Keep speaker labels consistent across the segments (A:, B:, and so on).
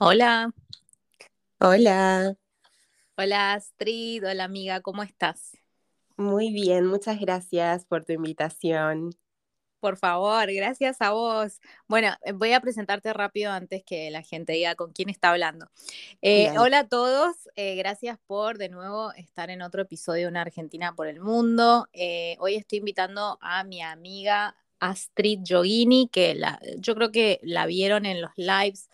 A: Hola.
B: Hola.
A: Hola Astrid, hola amiga, ¿cómo estás?
B: Muy bien, muchas gracias por tu invitación.
A: Por favor, gracias a vos. Bueno, eh, voy a presentarte rápido antes que la gente diga con quién está hablando. Eh, hola a todos, eh, gracias por de nuevo estar en otro episodio de Una Argentina por el Mundo. hoy estoy invitando a mi amiga Astrid Yogini, que la, yo creo que la vieron en los lives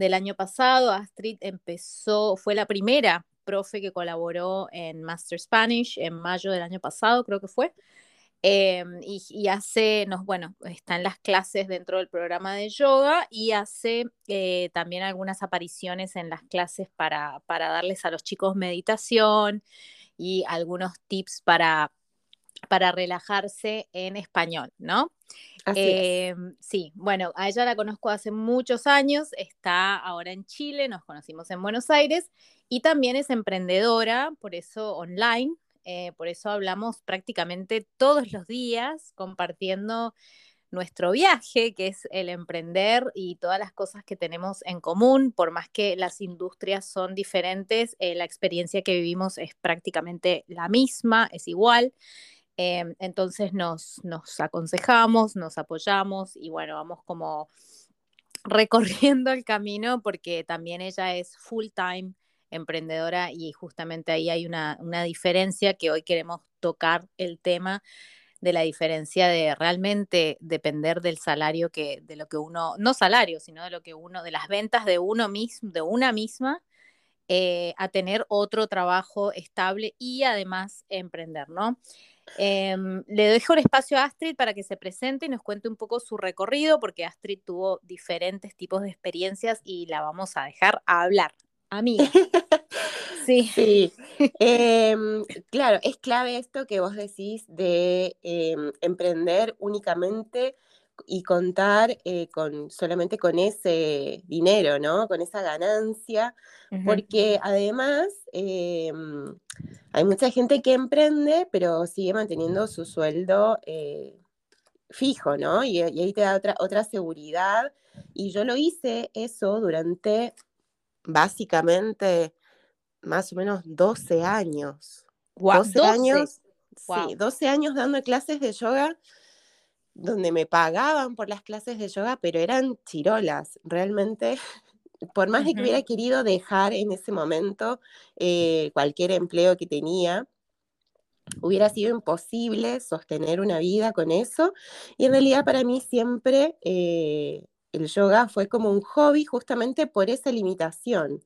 A: del año pasado. Astrid empezó, fue la primera profe que colaboró en Master Spanish en mayo del año pasado, creo que fue. Em, y, hace, nos, bueno, está en las clases dentro del programa de yoga y hace eh, también algunas apariciones en las clases para, para darles a los chicos meditación y algunos tips para, para relajarse en español, ¿no? Em, sí, bueno, a ella la conozco hace muchos años, está ahora en Chile, nos conocimos en Buenos Aires y también es emprendedora, por eso online, eh, por eso hablamos prácticamente todos los días compartiendo nuestro viaje, que es el emprender y todas las cosas que tenemos en común, por más que las industrias son diferentes, eh, la experiencia que vivimos es prácticamente la misma, es igual. Em, entonces nos, nos aconsejamos, nos apoyamos y bueno, vamos como recorriendo el camino porque también ella es full time emprendedora y justamente ahí hay una, una, diferencia que hoy queremos tocar el tema de la diferencia de realmente depender del salario que, de lo que uno, no salario, sino de lo que uno, de las ventas de uno mismo, de una misma, eh, a tener otro trabajo estable y además emprender, ¿no? Em, le dejo el espacio a Astrid para que se presente y nos cuente un poco su recorrido, porque Astrid tuvo diferentes tipos de experiencias y la vamos a dejar a hablar. Amiga.
B: Sí. sí. Em, claro, es clave esto que vos decís de em, emprender únicamente y contar eh, con, solamente con ese dinero, ¿no? Con esa ganancia, porque además em, hay mucha gente que emprende, pero sigue manteniendo su sueldo eh, fijo, ¿no? Y, ahí te da otra, otra seguridad. Y yo lo hice eso durante básicamente más o menos 12 años. 12, años. Sí, 12 años dando clases de yoga donde me pagaban por las clases de yoga, pero eran chirolas, realmente. Por más de que hubiera querido dejar en ese momento eh, cualquier empleo que tenía, hubiera sido imposible sostener una vida con eso. Y en realidad para mí siempre eh, el yoga fue como un hobby justamente por esa limitación.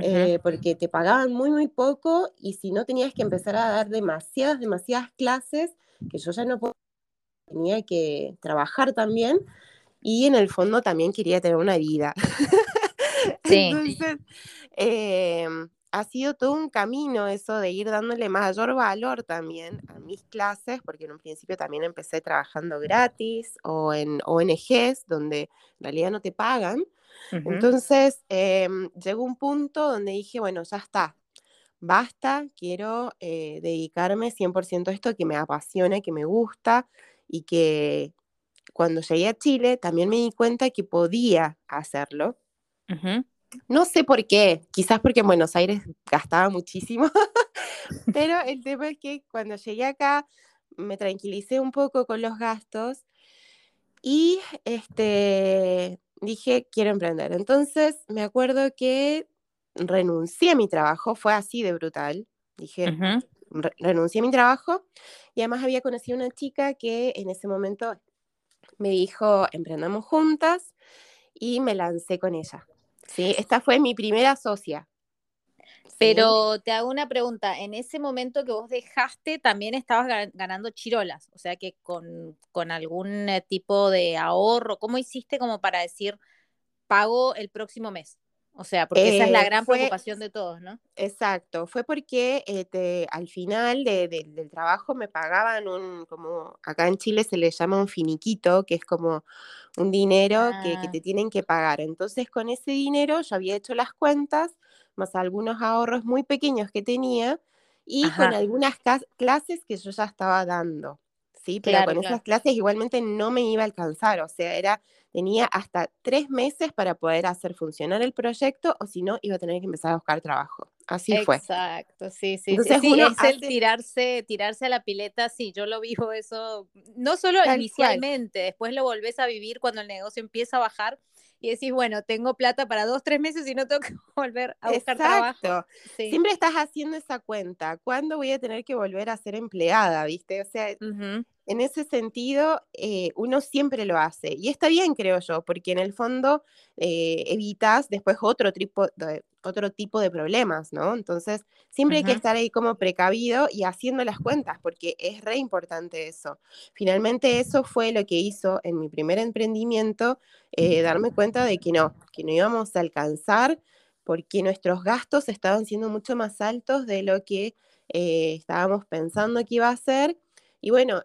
B: Eh, porque te pagaban muy, muy poco y si no tenías que empezar a dar demasiadas, demasiadas clases, que yo ya no podía tenía que trabajar también y en el fondo también quería tener una vida. Sí. Entonces, em, ha sido todo un camino eso de ir dándole mayor valor también a mis clases, porque en un principio también empecé trabajando gratis o en ONGs donde en realidad no te pagan. Entonces, em, llegó un punto donde dije, bueno, ya está, basta, quiero eh, dedicarme 100% a esto que me apasiona, que me gusta, y que cuando llegué a Chile también me di cuenta que podía hacerlo. No sé por qué, quizás porque en Buenos Aires gastaba muchísimo, pero el tema es que cuando llegué acá me tranquilicé un poco con los gastos y este, dije, quiero emprender. Entonces me acuerdo que renuncié a mi trabajo, fue así de brutal. Dije, renuncié a mi trabajo y además había conocido una chica que en ese momento me dijo, emprendamos juntas y me lancé con ella. ¿sí? Esta fue mi primera socia.
A: Pero te hago una pregunta, en ese momento que vos dejaste, también estabas ganando chirolas, o sea que con, con algún eh, tipo de ahorro, ¿cómo hiciste como para decir, pago el próximo mes? O sea, porque esa es la eh, gran preocupación de todos, ¿no?
B: Exacto, fue porque este, al final del trabajo me pagaban un, como acá en Chile se le llama un finiquito, que es como un dinero que, que, ah. te tienen que pagar. Entonces con ese dinero yo había hecho las cuentas, más algunos ahorros muy pequeños que tenía, y con algunas clases que yo ya estaba dando. Sí, pero con esas clases igualmente no me iba a alcanzar, o sea, era tenía hasta tres meses para poder hacer funcionar el proyecto o si no, iba a tener que empezar a buscar trabajo. Así fue.
A: Exacto, sí, sí. Entonces, sí, es el tirarse, tirarse a la pileta, sí, yo lo vivo eso, no solo inicialmente, después lo volvés a vivir cuando el negocio empieza a bajar y decís, bueno, tengo plata para dos, tres meses y no tengo que volver a buscar trabajo.
B: Siempre estás haciendo esa cuenta. ¿Cuándo voy a tener que volver a ser empleada? ¿Viste? O sea, en ese sentido, eh, uno siempre lo hace. Y está bien, creo yo, porque en el fondo eh, evitas después otro tipo, de, otro tipo de problemas, ¿no? Entonces, siempre hay que estar ahí como precavido y haciendo las cuentas, porque es re importante eso. Finalmente, eso fue lo que hizo en mi primer emprendimiento, eh, darme cuenta de que no, que no íbamos a alcanzar porque nuestros gastos estaban siendo mucho más altos de lo que estábamos pensando que iba a ser y bueno,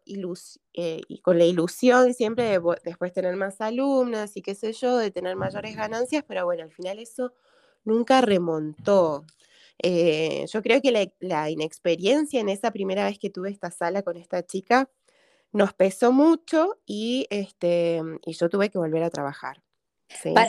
B: eh, y con la ilusión siempre de después tener más alumnas y qué sé yo, de tener mayores ganancias, pero bueno, al final eso nunca remontó. Eh, yo creo que la, inexperiencia en esa primera vez que tuve esta sala con esta chica nos pesó mucho y, este, y yo tuve que volver a trabajar.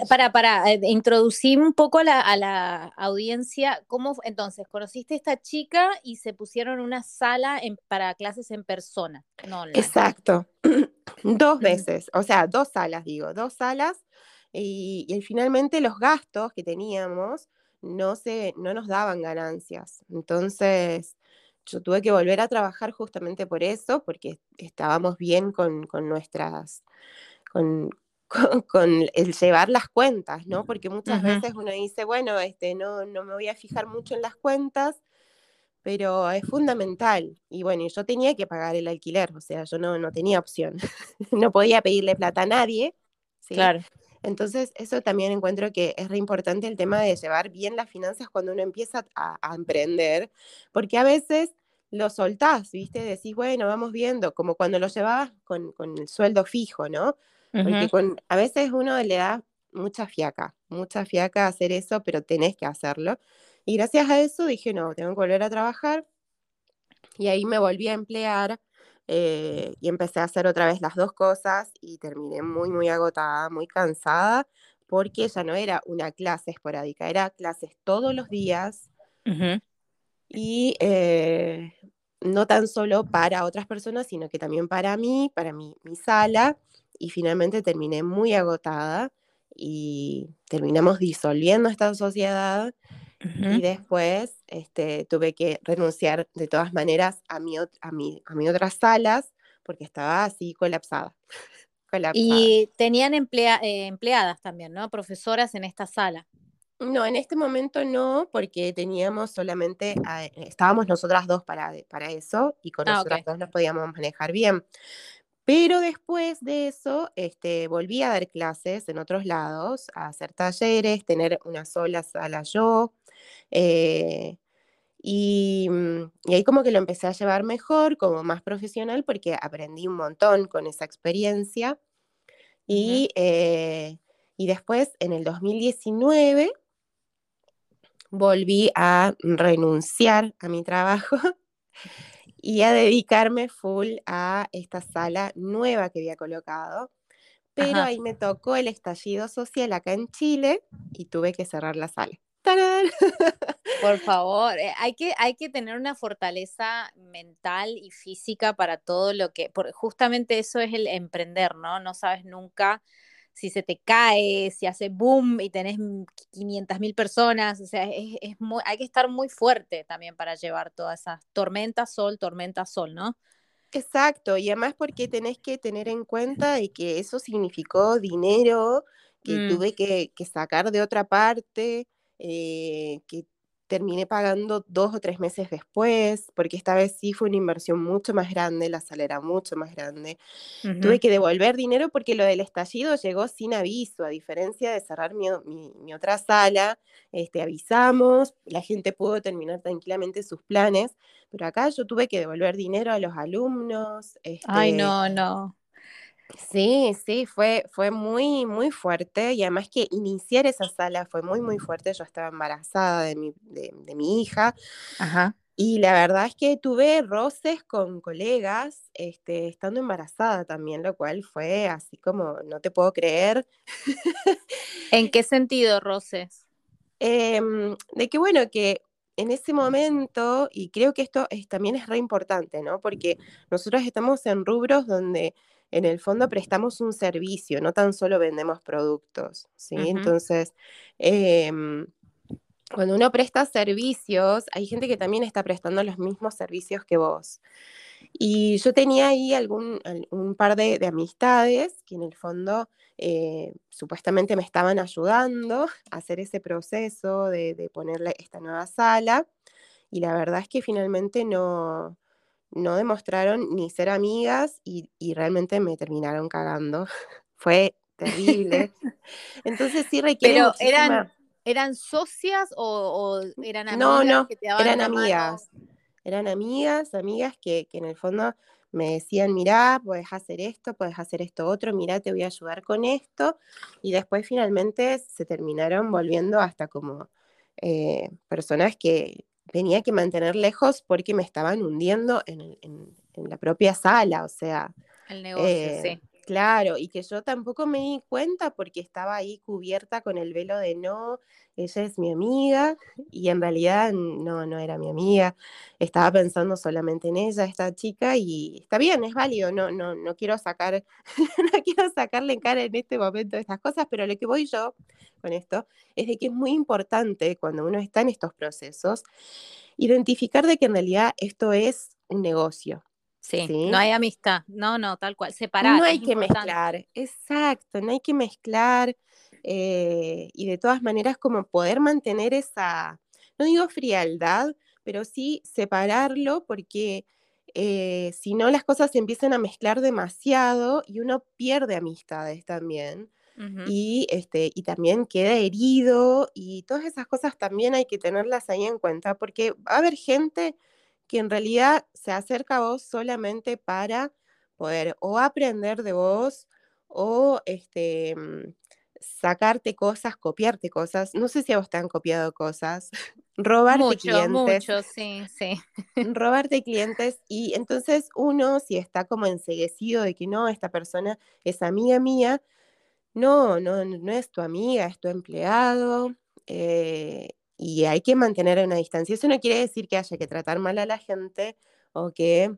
A: Para, para, eh, introducir un poco a la, audiencia, ¿cómo entonces conociste a esta chica y se pusieron una sala para clases en persona?
B: No, Exacto, dos veces, o sea, dos salas, digo, dos salas, y, finalmente los gastos que teníamos no, se, no nos daban ganancias. Entonces, yo tuve que volver a trabajar justamente por eso, porque estábamos bien con, con nuestras, con, con, el llevar las cuentas, ¿no? Porque muchas veces uno dice, bueno, este, no, no me voy a fijar mucho en las cuentas, pero es fundamental. Y bueno, yo tenía que pagar el alquiler, o sea, yo no, no tenía opción. no podía pedirle plata a nadie. ¿sí? Claro. Entonces, eso también encuentro que es re importante el tema de llevar bien las finanzas cuando uno empieza a, a emprender, porque a veces lo soltás, ¿viste? Decís, bueno, vamos viendo, como cuando lo llevabas con, con el sueldo fijo, ¿no? Porque con, a veces uno le da mucha fiaca, mucha fiaca hacer eso, pero tenés que hacerlo. Y gracias a eso dije, no, tengo que volver a trabajar. Y ahí me volví a emplear eh, y empecé a hacer otra vez las dos cosas y terminé muy, muy agotada, muy cansada, porque ya no era una clase esporádica, era clases todos los días. Y eh, no tan solo para otras personas, sino que también para mí, para mi, mi sala y finalmente terminé muy agotada y terminamos disolviendo esta sociedad y después este, tuve que renunciar de todas maneras a mi, a mi, a mi otras salas porque estaba así colapsada.
A: Y tenían emplea, eh, empleadas también, ¿no? Profesoras en esta sala.
B: No, en este momento no, porque teníamos solamente, estábamos nosotras dos para, para eso y con ah, nosotras dos nos podíamos manejar bien. Pero después de eso, este, volví a dar clases en otros lados, a hacer talleres, tener una sola sala yo. Eh, y, mm, y, ahí como que lo empecé a llevar mejor, como más profesional, porque aprendí un montón con esa experiencia. Y, eh, y después, en el 2019, volví a renunciar a mi trabajo y a dedicarme full a esta sala nueva que había colocado. Pero ahí me tocó el estallido social acá en Chile y tuve que cerrar la sala.
A: Por favor, eh, hay, que, hay que tener una fortaleza mental y física para todo lo que, por, justamente eso es el emprender, ¿no? No sabes nunca si se te cae, si hace boom y tenés 500 mil personas, o sea, es, hay que estar muy fuerte también para llevar todas esas tormentas, sol, tormenta, sol, ¿no?
B: Exacto, y además porque tenés que tener en cuenta y que eso significó dinero que mm. tuve que, sacar de otra parte, eh, que terminé pagando dos o tres meses después, porque esta vez sí fue una inversión mucho más grande, la sala era mucho más grande. Tuve que devolver dinero porque lo del estallido llegó sin aviso, a diferencia de cerrar mi, otra sala, este, avisamos, la gente pudo terminar tranquilamente sus planes, pero acá yo tuve que devolver dinero a los alumnos.
A: Ay, este no, no.
B: Sí, sí, fue, fue muy, muy fuerte y además que iniciar esa sala fue muy, muy fuerte. Yo estaba embarazada de mi, de, mi hija Ajá. y la verdad es que tuve roces con colegas este, estando embarazada también, lo cual fue así como, no te puedo creer.
A: ¿En qué sentido roces?
B: Em, de que bueno, que en ese momento, y creo que esto es, también es re importante, ¿no? Porque nosotros estamos en rubros donde en el fondo prestamos un servicio, no tan solo vendemos productos, ¿sí? Entonces, em, cuando uno presta servicios, hay gente que también está prestando los mismos servicios que vos. Y yo tenía ahí algún, un par de, amistades que en el fondo eh, supuestamente me estaban ayudando a hacer ese proceso de, de ponerle esta nueva sala. Y la verdad es que finalmente no, no demostraron ni ser amigas y, realmente me terminaron cagando. Fue terrible. Entonces sí requiere
A: Pero eran, ¿eran socias o, eran amigas
B: no, no, que te daban eran amigas. Eran amigas, amigas que, en el fondo me decían, mirá, puedes hacer esto, puedes hacer esto otro, mirá, te voy a ayudar con esto. Y después finalmente se terminaron volviendo hasta como eh, personas que, tenía que mantener lejos porque me estaban hundiendo en, la propia sala, o sea.
A: El negocio, eh, sí.
B: Claro, y que yo tampoco me di cuenta porque estaba ahí cubierta con el velo de no, ella es mi amiga, y en realidad no, no era mi amiga, estaba pensando solamente en ella, esta chica, y está bien, es válido, no, no, no quiero sacar, no quiero sacarle en cara en este momento estas cosas, pero lo que voy yo con esto es de que es muy importante cuando uno está en estos procesos, identificar de que en realidad esto es un negocio.
A: Sí, no hay amistad, no, no, tal cual, separar.
B: No hay que mezclar, exacto, no hay que mezclar eh, y de todas maneras como poder mantener esa, no digo frialdad, pero sí separarlo porque eh, si no las cosas se empiezan a mezclar demasiado y uno pierde amistades también. Y, este, y también queda herido y todas esas cosas también hay que tenerlas ahí en cuenta porque va a haber gente que en realidad se acerca a vos solamente para poder o aprender de vos o este, mm, sacarte cosas, copiarte cosas. No sé si a vos te han copiado cosas, robarte clientes.
A: Mucho, sí, sí.
B: robarte clientes y entonces uno, si está como enseguecido de que no, esta persona es amiga mía, no, no, no es tu amiga, es tu empleado. Eh, y hay que mantener una distancia. Eso no quiere decir que haya que tratar mal a la gente o que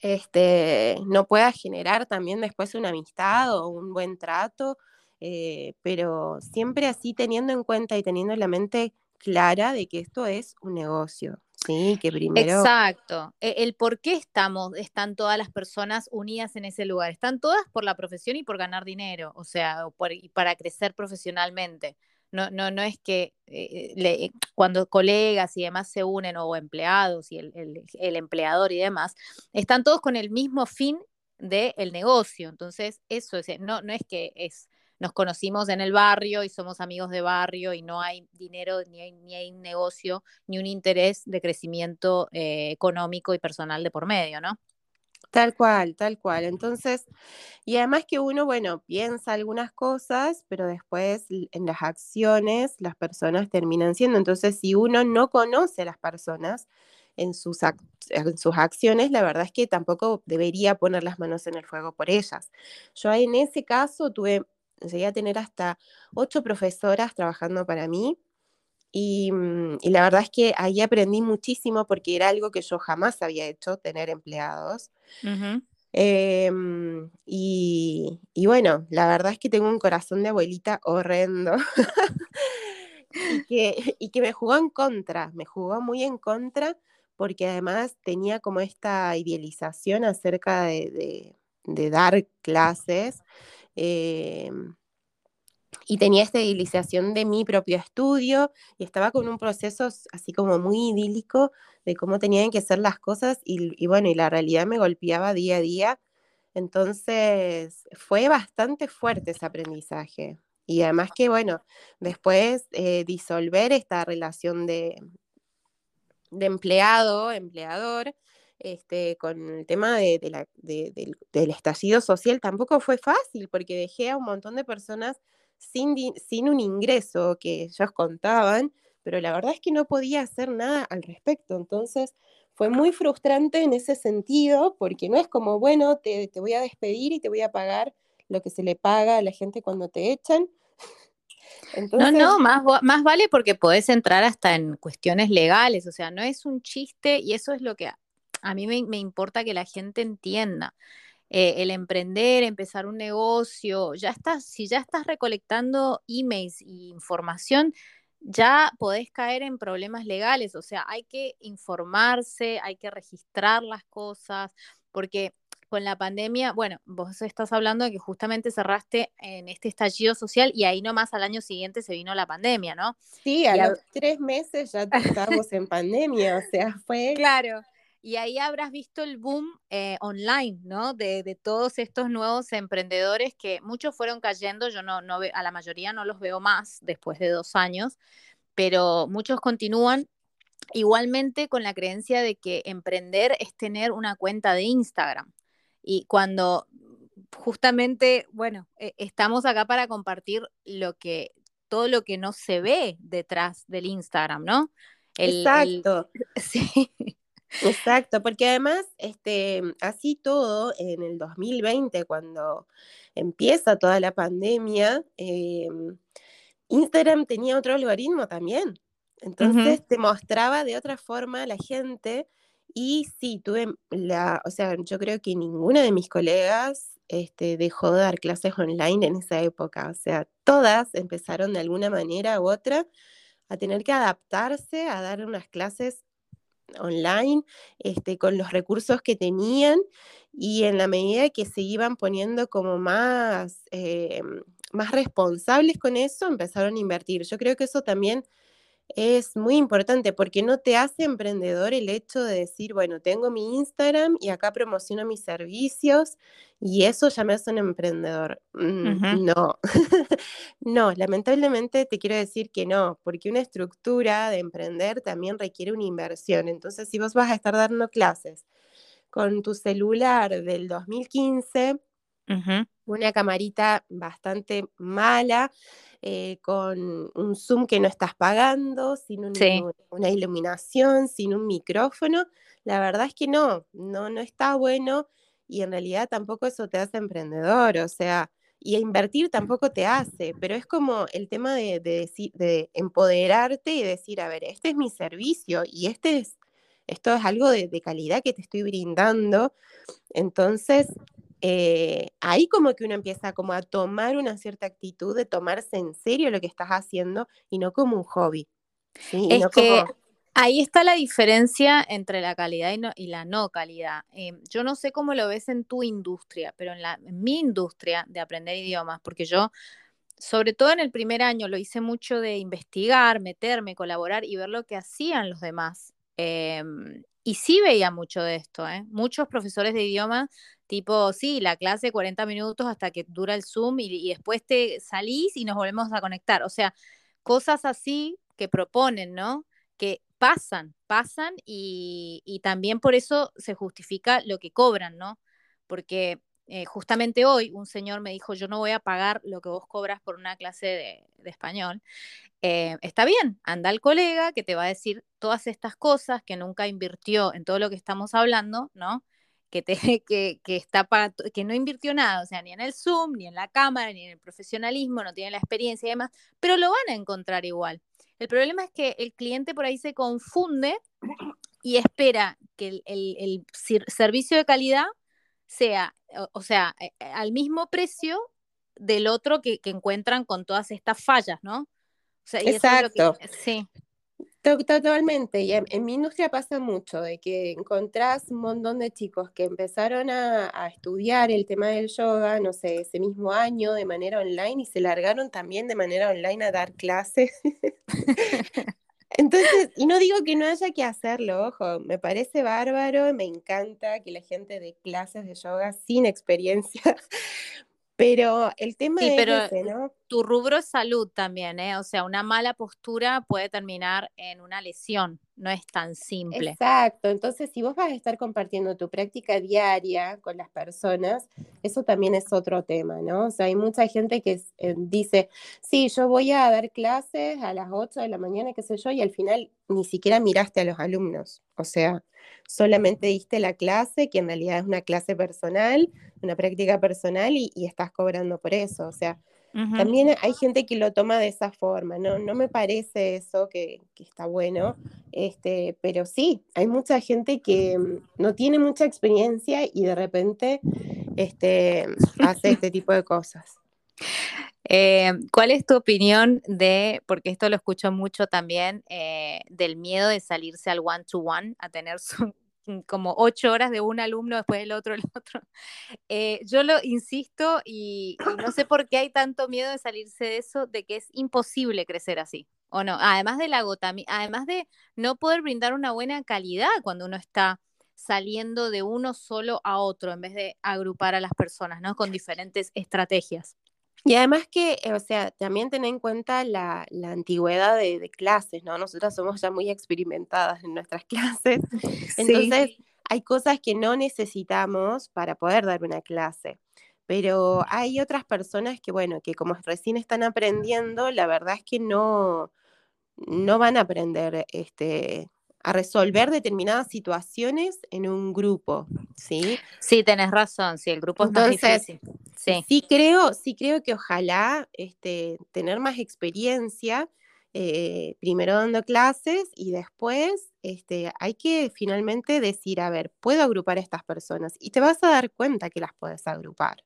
B: este, no pueda generar también después una amistad o un buen trato, eh, pero siempre así teniendo en cuenta y teniendo la mente clara de que esto es un negocio. Sí, que primero.
A: Exacto. E, el, por qué estamos, están todas las personas unidas en ese lugar. Están todas por la profesión y por ganar dinero, o sea, y para crecer profesionalmente. No, no, no es que eh, eh, cuando colegas y demás se unen o empleados y el, empleador y demás, están todos con el mismo fin del negocio. Entonces, eso es, no, no es que es, nos conocimos en el barrio y somos amigos de barrio y no hay dinero, ni hay, ni hay negocio, ni un interés de crecimiento eh, económico y personal de por medio, ¿no?
B: Tal cual, tal cual. Entonces, y además que uno, bueno, piensa algunas cosas, pero después en las acciones las personas terminan siendo. Entonces, si uno no conoce a las personas en sus, en sus acciones, la verdad es que tampoco debería poner las manos en el fuego por ellas. Yo en ese caso tuve, llegué a tener hasta ocho profesoras trabajando para mí Mm, y, la verdad es que ahí aprendí muchísimo porque era algo que yo jamás había hecho, tener empleados. Em, y, bueno, la verdad es que tengo un corazón de abuelita horrendo. y, que, y que me jugó en contra, me jugó muy en contra porque además tenía como esta idealización acerca de, dar clases. Em, y tenía esta idealización de mi propio estudio y estaba con un proceso así como muy idílico de cómo tenían que ser las cosas y, bueno, y la realidad me golpeaba día a día. Entonces fue bastante fuerte ese aprendizaje. Y además que, bueno, después eh, disolver esta relación de, de empleado, empleador, este, con el tema de, la, del estallido social tampoco fue fácil, porque dejé a un montón de personas sin, sin un ingreso que ellos contaban, pero la verdad es que no podía hacer nada al respecto. Entonces fue muy frustrante en ese sentido, porque no es como, bueno, te, te voy a despedir y te voy a pagar lo que se le paga a la gente cuando te echan.
A: no, no, más, más vale porque podés entrar hasta en cuestiones legales, o sea, no es un chiste y eso es lo que a mí me, importa que la gente entienda. Eh, el emprender, empezar un negocio, ya estás, si ya estás recolectando emails e información, ya podés caer en problemas legales, o sea, hay que informarse, hay que registrar las cosas, porque con la pandemia, bueno, vos estás hablando de que justamente cerraste en este estallido social y ahí nomás al año siguiente se vino la pandemia, ¿no?
B: Sí, a los tres meses ya estábamos en pandemia, o sea, fue...
A: Claro, y ahí habrás visto el boom eh, online, ¿no? De, todos estos nuevos emprendedores que muchos fueron cayendo, yo no, no a la mayoría no los veo más después de dos años, pero muchos continúan igualmente con la creencia de que emprender es tener una cuenta de Instagram. Y cuando justamente, bueno, e, estamos acá para compartir lo que, todo lo que no se ve detrás del Instagram, ¿no?
B: Exacto. sí. Exacto, porque además, este, así todo, en el 2020, cuando empieza toda la pandemia, em, Instagram tenía otro algoritmo también. Entonces te mostraba de otra forma a la gente y sí, tuve la, o sea, yo creo que ninguna de mis colegas este, dejó de dar clases online en esa época. O sea, todas empezaron de alguna manera u otra a tener que adaptarse a dar unas clases online este, con los recursos que tenían y en la medida que se iban poniendo como más, eh, más responsables con eso, empezaron a invertir. Yo creo que eso también es muy importante porque no te hace emprendedor el hecho de decir, bueno, tengo mi Instagram y acá promociono mis servicios y eso ya me hace un emprendedor. Mm, no, no, lamentablemente te quiero decir que no, porque una estructura de emprender también requiere una inversión. Entonces, si vos vas a estar dando clases con tu celular del 2015, una camarita bastante mala, eh, con un Zoom que no estás pagando, sin una iluminación, sin un micrófono. La verdad es que no, no, no está bueno y en realidad tampoco eso te hace emprendedor, o sea, y invertir tampoco te hace, pero es como el tema de, decir, de empoderarte y decir, a ver, este es mi servicio y este es, esto es algo de, de calidad que te estoy brindando. Entonces, eh, ahí como que uno empieza como a tomar una cierta actitud de tomarse en serio lo que estás haciendo y no como un hobby.
A: Es que ahí está la diferencia entre la calidad y, la no calidad. Eh, yo no sé cómo lo ves en tu industria, pero en, la, mi industria de aprender idiomas, porque yo, sobre todo en el primer año, lo hice mucho de investigar, meterme, colaborar y ver lo que hacían los demás. Em, y sí veía mucho de esto, ¿eh? Muchos profesores de idioma, tipo, sí, la clase 40 minutos hasta que dura el Zoom y, después te salís y nos volvemos a conectar. O sea, cosas así que proponen, ¿no? Que pasan, pasan y, también por eso se justifica lo que cobran, ¿no? Porque eh, justamente hoy un señor me dijo, yo no voy a pagar lo que vos cobras por una clase de español. Eh, está bien, anda al colega que te va a decir todas estas cosas que nunca invirtió en todo lo que estamos hablando, ¿no? Que, te, que, que, está que no invirtió nada, o sea, ni en el Zoom, ni en la cámara, ni en el profesionalismo, no tiene la experiencia y demás, pero lo van a encontrar igual. El problema es que el cliente por ahí se confunde y espera que el, servicio de calidad sea, o, sea, eh, al mismo precio del otro que, que encuentran con todas estas fallas, ¿no?
B: Exacto. sí. Totalmente, y en, mi industria pasa mucho de que encontrás un montón de chicos que empezaron a, estudiar el tema del yoga, no sé, ese mismo año de manera online y se largaron también de manera online a dar clases. Entonces, y no digo que no haya que hacerlo, ojo, me parece bárbaro, me encanta que la gente dé clases de yoga sin experiencia, pero el tema es ese, ¿no?
A: Tu rubro es salud también, ¿eh? O sea, una mala postura puede terminar en una lesión, no es tan simple.
B: Exacto, entonces si vos vas a estar compartiendo tu práctica diaria con las personas, eso también es otro tema, ¿no? O sea, hay mucha gente que eh, dice, sí, yo voy a dar clases a las 8 de la mañana, qué sé yo, y al final ni siquiera miraste a los alumnos, o sea, solamente diste la clase, que en realidad es una clase personal, una práctica personal y, estás cobrando por eso. O sea, también hay gente que lo toma de esa forma, ¿no? No me parece eso que, está bueno, este, pero sí, hay mucha gente que mm, no tiene mucha experiencia y de repente este, hace este tipo de cosas.
A: Eh, ¿Cuál es tu opinión de, porque esto lo escucho mucho también, eh, del miedo de salirse al one-to-one, a tener su, como ocho horas de un alumno, después el otro, el otro? Eh, yo lo insisto y, no sé por qué hay tanto miedo de salirse de eso, de que es imposible crecer así, ¿o no? Además del agotamiento, además de no poder brindar una buena calidad cuando uno está saliendo de uno solo a otro en vez de agrupar a las personas, ¿no? Con diferentes estrategias.
B: Y además que, eh, o sea, también ten en cuenta la, antigüedad de, clases, ¿no? Nosotras somos ya muy experimentadas en nuestras clases, entonces hay cosas que no necesitamos para poder dar una clase. Pero hay otras personas que, bueno, que como recién están aprendiendo, la verdad es que no, no van a aprender este, a resolver determinadas situaciones en un grupo, ¿sí?
A: Sí, tenés razón, sí, el grupo es más difícil.
B: Sí. sí. creo, sí creo que ojalá este, tener más experiencia, eh, primero dando clases y después este, hay que finalmente decir, a ver, puedo agrupar a estas personas y te vas a dar cuenta que las puedes agrupar.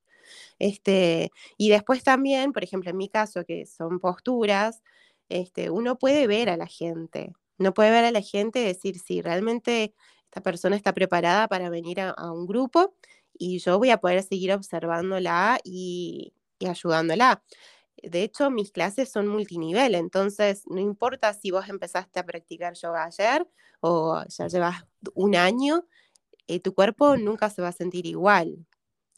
B: Este, y después también, por ejemplo, en mi caso, que son posturas, este, uno puede ver a la gente, no puede ver a la gente y decir si realmente esta persona está preparada para venir a, un grupo y yo voy a poder seguir observándola y, ayudándola. De hecho, mis clases son multinivel, entonces no importa si vos empezaste a practicar yoga ayer o ya llevas un año, eh, tu cuerpo nunca se va a sentir igual.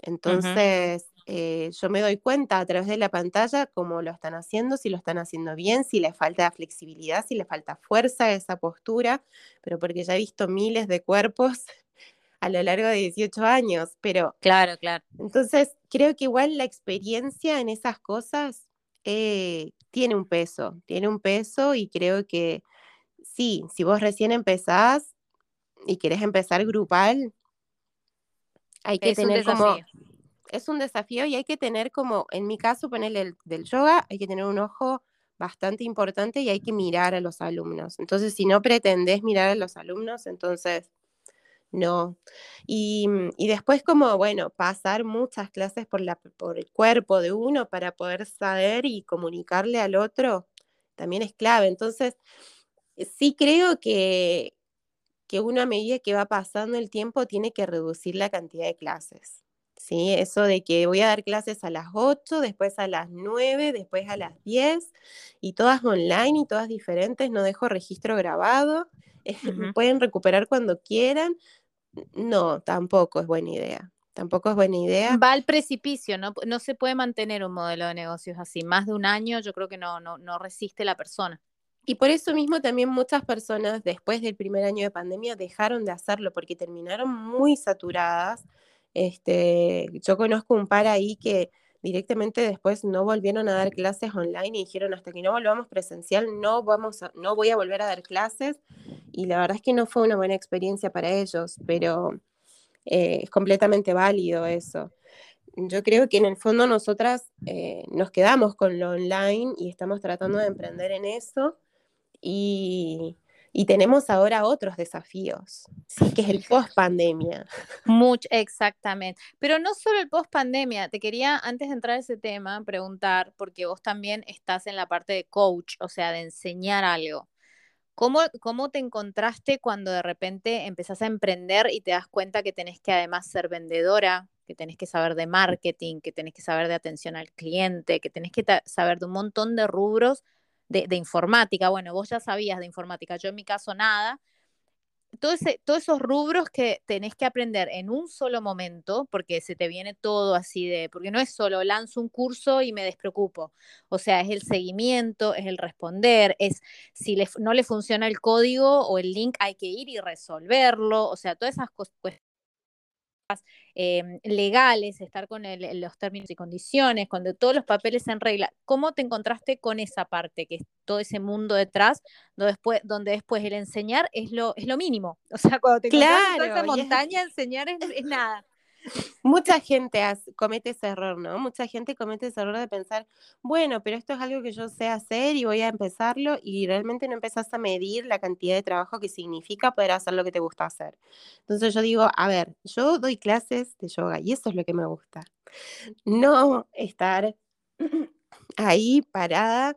B: Entonces, eh, yo me doy cuenta a través de la pantalla cómo lo están haciendo, si lo están haciendo bien, si le falta flexibilidad, si le falta fuerza a esa postura, pero porque ya he visto miles de cuerpos a lo largo de 18 años, pero...
A: Claro, claro.
B: Entonces, creo que igual la experiencia en esas cosas eh, tiene un peso, tiene un peso y creo que sí, si vos recién empezás y querés empezar grupal, hay que tener como es un desafío y hay que tener como, en mi caso, ponerle el del yoga, hay que tener un ojo bastante importante y hay que mirar a los alumnos. Entonces, si no pretendes mirar a los alumnos, entonces no. Y, y, después como, bueno, pasar muchas clases por, la, por el cuerpo de uno para poder saber y comunicarle al otro, también es clave. Entonces, sí creo que, que uno a medida que va pasando el tiempo tiene que reducir la cantidad de clases. ¿Sí? Eso de que voy a dar clases a las 8, después a las 9, después a las 10, y todas online y todas diferentes, no dejo registro grabado, pueden recuperar cuando quieran. No, tampoco es buena idea. Tampoco es buena idea.
A: Va al precipicio, ¿no? No se puede mantener un modelo de negocios así. Más de un año yo creo que no, no, no resiste la persona.
B: Y por eso mismo también muchas personas después del primer año de pandemia dejaron de hacerlo porque terminaron muy saturadas este, yo conozco un par ahí que directamente después no volvieron a dar clases online y dijeron hasta que no volvamos presencial no vamos a, no voy a volver a dar clases y la verdad es que no fue una buena experiencia para ellos, pero eh, es completamente válido eso. Yo creo que en el fondo nosotras eh, nos quedamos con lo online y estamos tratando de emprender en eso y, y tenemos ahora otros desafíos, ¿sí? que es el post pandemia.
A: Mucho, exactamente. Pero no solo el post pandemia, te quería antes de entrar a ese tema preguntar, porque vos también estás en la parte de coach, o sea, de enseñar algo. ¿Cómo, ¿Cómo te encontraste cuando de repente empezás a emprender y te das cuenta que tenés que además ser vendedora, que tenés que saber de marketing, que tenés que saber de atención al cliente, que tenés que saber de un montón de rubros de, informática? Bueno, vos ya sabías de informática, yo en mi caso nada, todo todos esos rubros que tenés que aprender en un solo momento, porque se te viene todo así de, porque no es solo lanzo un curso y me despreocupo, o sea, es el seguimiento, es el responder, es si no le funciona el código o el link, hay que ir y resolverlo, o sea, todas esas cosas Em, legales, estar con los términos y condiciones, cuando todos los papeles en regla. ¿Cómo te encontraste con esa parte, que es todo ese mundo detrás, donde después, donde después el enseñar es lo, es lo mínimo? O sea, cuando te en esa montaña, enseñar es nada.
B: Mucha gente comete ese error, ¿no? Mucha gente comete ese error de pensar, bueno, pero esto es algo que yo sé hacer y voy a empezarlo y realmente no empezás a medir la cantidad de trabajo que significa poder hacer lo que te gusta hacer. Entonces yo digo, a ver, yo doy clases de yoga y eso es lo que me gusta. No estar ahí parada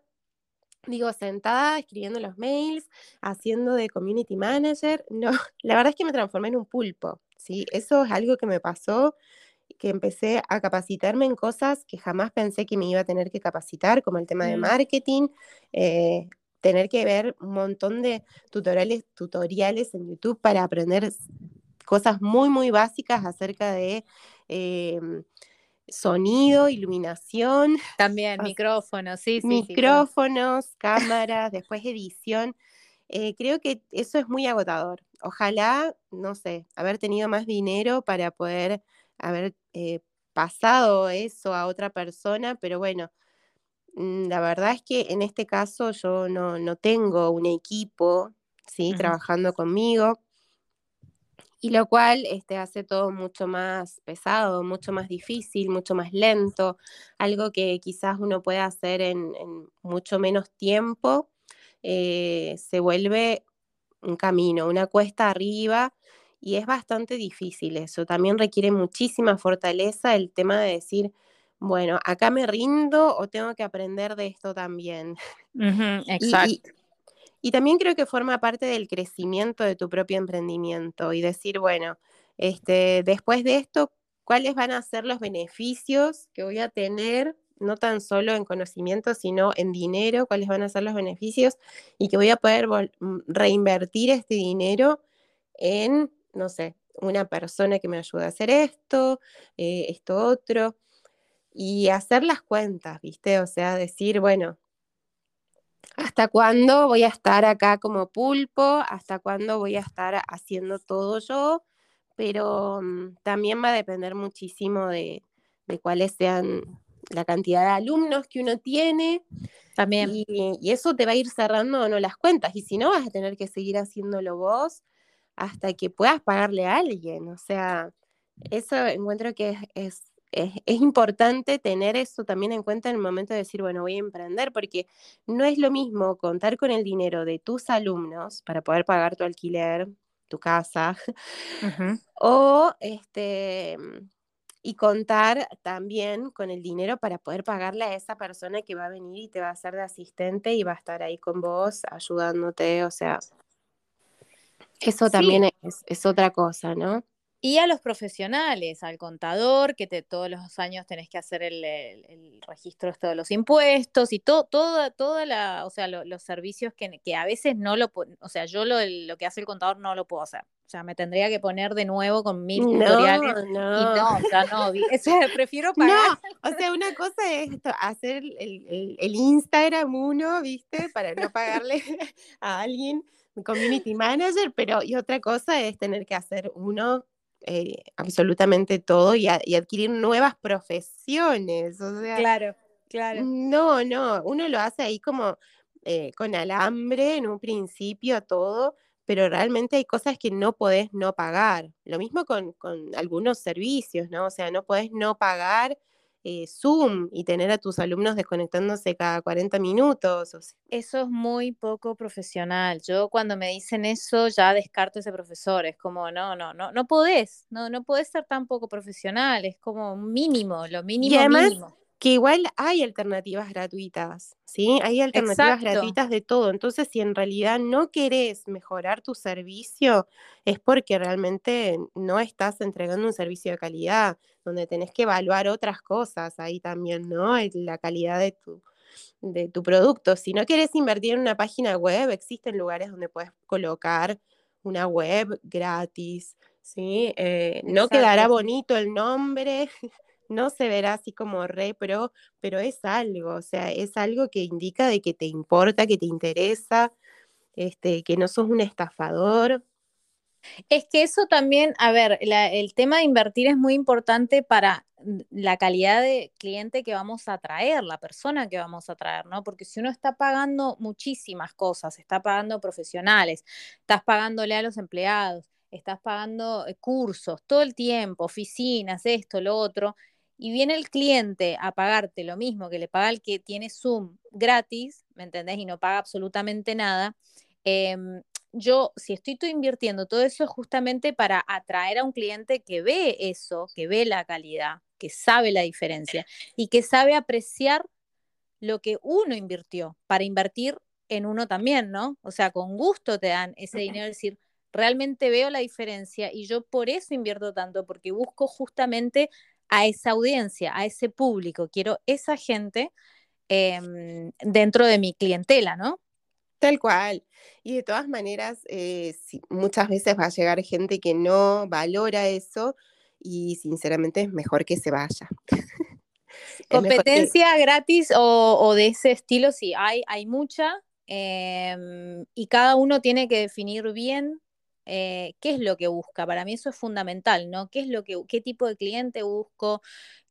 B: digo, sentada, escribiendo los mails, haciendo de community manager. No, la verdad es que me transformé en un pulpo. ¿Sí? Eso es algo que me pasó, que empecé a capacitarme en cosas que jamás pensé que me iba a tener que capacitar, como el tema de mm. marketing, eh, tener que ver un montón de tutoriales, tutoriales en YouTube para aprender cosas muy, muy básicas acerca de... Em, sonido, iluminación.
A: También, micrófonos, sí, sí.
B: Micrófonos, cámaras, después edición. Eh, creo que eso es muy agotador. Ojalá, no sé, haber tenido más dinero para poder haber eh, pasado eso a otra persona, pero bueno, mm, la verdad es que en este caso yo no, tengo un equipo, ¿sí? Trabajando conmigo, y lo cual este, hace todo mucho más pesado, mucho más difícil, mucho más lento, algo que quizás uno puede hacer en mucho menos tiempo eh, se vuelve un camino, una cuesta arriba y es bastante difícil eso. También requiere muchísima fortaleza el tema de decir, bueno, acá me rindo o tengo que aprender de esto también.
A: exacto.
B: Y, también creo que forma parte del crecimiento de tu propio emprendimiento y decir, bueno, este, después de esto, ¿cuáles van a ser los beneficios que voy a tener no tan solo en conocimiento, sino en dinero, cuáles van a ser los beneficios y que voy a poder mm, reinvertir este dinero en, no sé, una persona que me ayude a hacer esto, eh, esto otro, y hacer las cuentas, ¿viste? O sea, decir, bueno, ¿hasta cuándo voy a estar acá como pulpo? ¿Hasta cuándo voy a estar haciendo todo yo? Pero mm, también va a depender muchísimo de, de cuáles sean la cantidad de alumnos que uno tiene.
A: También.
B: Y, eso te va a ir cerrando o no las cuentas. Y si no, vas a tener que seguir haciéndolo vos hasta que puedas pagarle a alguien. O sea, eso encuentro que es, es, es, importante tener eso también en cuenta en el momento de decir, bueno, voy a emprender, porque no es lo mismo contar con el dinero de tus alumnos para poder pagar tu alquiler, tu casa, o este y contar también con el dinero para poder pagarle a esa persona que va a venir y te va a hacer de asistente y va a estar ahí con vos ayudándote, o sea, eso también es, es, otra cosa, ¿no?
A: Y a los profesionales, al contador, que te, todos los años tenés que hacer el, registro de todos los impuestos y todo, toda, toda la, o sea, los servicios que, que, a veces no lo, o sea, yo lo, lo que hace el contador no lo puedo hacer. O sea, me tendría que poner de nuevo con mil tutoriales. No. Y no, o sea, no. prefiero pagar.
B: No, o sea, una cosa es esto, hacer el, el Instagram uno, ¿viste? Para no pagarle a alguien community manager, pero y otra cosa es tener que hacer uno eh, absolutamente todo y, adquirir nuevas profesiones. O sea,
A: claro, claro.
B: No, no, uno lo hace ahí como eh, con alambre en un principio todo, pero realmente hay cosas que no podés no pagar. Lo mismo con, con algunos servicios, ¿no? O sea, no podés no pagar eh, Zoom y tener a tus alumnos desconectándose cada 40 minutos.
A: Eso es muy poco profesional. Yo cuando me dicen eso ya descarto ese profesor. Es como, no, no, no, no podés, no, no podés ser tan poco profesional. Es como mínimo, lo mínimo mínimo
B: que igual hay alternativas gratuitas, ¿sí? Hay alternativas gratuitas de todo. Entonces, si en realidad no querés mejorar tu servicio, es porque realmente no estás entregando un servicio de calidad, donde tenés que evaluar otras cosas ahí también, ¿no? La calidad de tu, de tu producto. Si no querés invertir en una página web, existen lugares donde puedes colocar una web gratis, ¿sí? Eh, no quedará bonito el nombre, no se verá así como re pero es algo, o sea, es algo que indica de que te importa, que te interesa, este, que no sos un estafador.
A: Es que eso también, a ver, el tema de invertir es muy importante para la calidad de cliente que vamos a traer, la persona que vamos a traer, ¿no? Porque si uno está pagando muchísimas cosas, está pagando profesionales, estás pagándole a los empleados, estás pagando eh, cursos todo el tiempo, oficinas, esto, lo otro, y viene el cliente a pagarte lo mismo que le paga el que tiene Zoom gratis, ¿me entendés? Y no paga absolutamente nada. Em, yo, si estoy invirtiendo todo eso es justamente para atraer a un cliente que ve eso, que ve la calidad, que sabe la diferencia y que sabe apreciar lo que uno invirtió para invertir en uno también, ¿no? O sea, con gusto te dan ese dinero, decir, realmente veo la diferencia y yo por eso invierto tanto, porque busco justamente a esa audiencia, a ese público, quiero esa gente em, dentro de mi clientela, ¿no?
B: Tal cual. Y de todas maneras, eh, muchas veces va a llegar gente que no valora eso y sinceramente es mejor que se vaya.
A: Competencia gratis o, de ese estilo, sí, hay, hay mucha em, y cada uno tiene que definir bien eh, qué es lo que busca. Para mí eso es fundamental, ¿no? ¿Qué es lo que, qué tipo de cliente busco?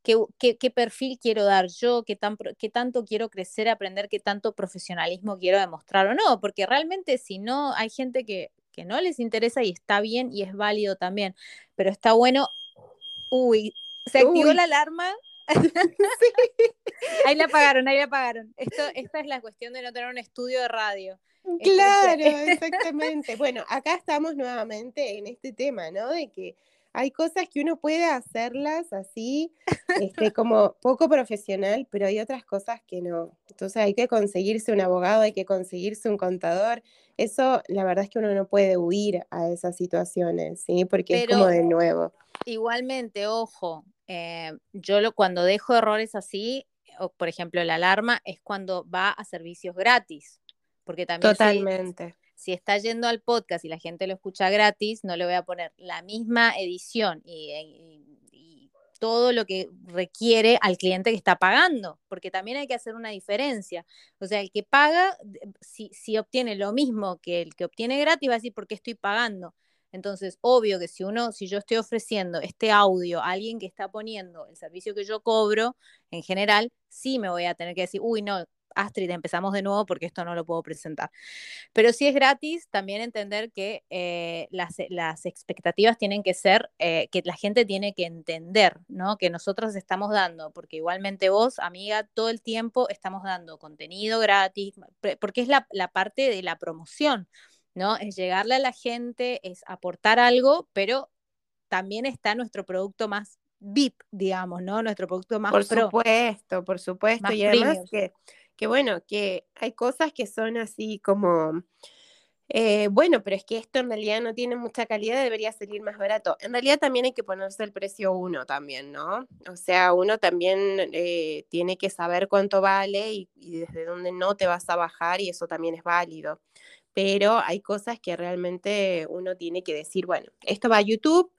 A: ¿Qué, qué, perfil quiero dar yo? ¿Qué, tan, ¿Qué tanto quiero crecer, aprender? ¿Qué tanto profesionalismo quiero demostrar o no? Porque realmente si no, hay gente que, que no les interesa y está bien y es válido también, pero está bueno. Uy, se activó la alarma. Ahí la apagaron, ahí la apagaron. Esto, esta es la cuestión de no tener un estudio de radio.
B: Claro, exactamente. Bueno, acá estamos nuevamente en este tema, ¿no? De que hay cosas que uno puede hacerlas así, este, como poco profesional, pero hay otras cosas que no. Entonces hay que conseguirse un abogado, hay que conseguirse un contador. Eso, la verdad es que uno no puede huir a esas situaciones, ¿sí? Porque es como de nuevo.
A: Igualmente, ojo, eh, yo lo, cuando dejo errores así, o por ejemplo la alarma, es cuando va a servicios gratis. Porque también
B: Totalmente.
A: Si, está yendo al podcast y la gente lo escucha gratis, no le voy a poner la misma edición y, todo lo que requiere al cliente que está pagando, porque también hay que hacer una diferencia. O sea, el que paga, si, si obtiene lo mismo que el que obtiene gratis, va a decir, ¿por qué estoy pagando? Entonces, obvio que si uno, si yo estoy ofreciendo este audio a alguien que está poniendo el servicio que yo cobro, en general, sí me voy a tener que decir, uy, no, Astrid, empezamos de nuevo porque esto no lo puedo presentar. Pero si es gratis, también entender que eh, las, expectativas tienen que ser, eh, que la gente tiene que entender, ¿no? Que nosotros estamos dando, porque igualmente vos, amiga, todo el tiempo estamos dando contenido gratis, porque es la, la parte de la promoción, ¿no? Es llegarle a la gente, es aportar algo, pero también está nuestro producto más VIP, digamos, ¿no? Nuestro producto más
B: Por supuesto, por supuesto. y además que que bueno, que hay cosas que son así como, eh, bueno, pero es que esto en realidad no tiene mucha calidad, debería salir más barato. En realidad también hay que ponerse el precio uno también, ¿no? O sea, uno también eh, tiene que saber cuánto vale y, desde dónde no te vas a bajar y eso también es válido. Pero hay cosas que realmente uno tiene que decir, bueno, esto va a YouTube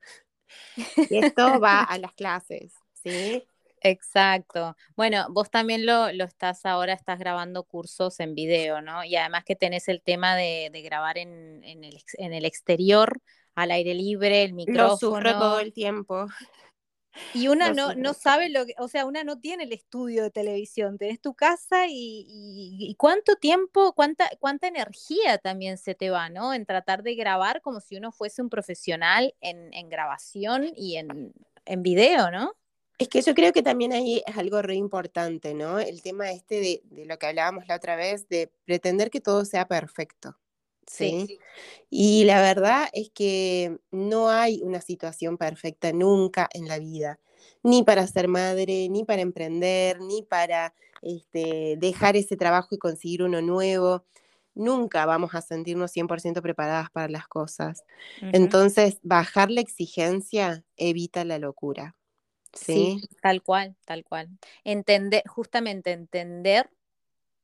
B: y esto va a las clases, ¿sí?
A: Exacto. Bueno, vos también lo, lo, estás ahora, estás grabando cursos en video, ¿no? Y además que tenés el tema de, grabar en, el, en, el, exterior, al aire libre, el micrófono. Lo
B: sufro todo el tiempo.
A: Y una no, no sabe lo que, o sea, una no tiene el estudio de televisión, tenés tu casa y, y, cuánto tiempo, cuánta, cuánta energía también se te va, ¿no? En tratar de grabar como si uno fuese un profesional en, en grabación y en, en video, ¿no?
B: Es que yo creo que también ahí es algo re importante, ¿no? El tema este de, de, lo que hablábamos la otra vez, de pretender que todo sea perfecto. ¿sí? Y la verdad es que no hay una situación perfecta nunca en la vida. ni para ser madre, ni para emprender, ni para este, dejar ese trabajo y conseguir uno nuevo. Nunca vamos a sentirnos 100% preparadas para las cosas. Entonces, bajar la exigencia evita la locura. ¿Sí?
A: tal cual, tal cual. Entender, justamente entender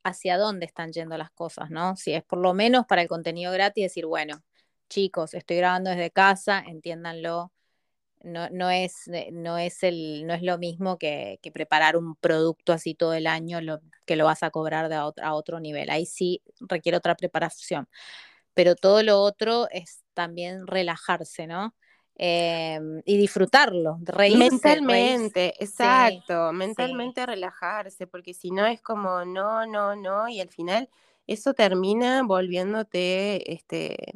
A: hacia dónde están yendo las cosas, ¿no? Si es por lo menos para el contenido gratis, decir, bueno, chicos, estoy grabando desde casa, entiéndanlo. No, no, es, no, es, el, no es lo mismo que, preparar un producto así todo el año lo, que lo vas a cobrar de a, otro, nivel. Ahí sí requiere otra preparación. Pero todo lo otro es también relajarse, ¿no? Em, y disfrutarlo, reírse.
B: Mentalmente, exacto, mentalmente relajarse, porque si no es como no, no, no, y al final eso termina volviéndote este,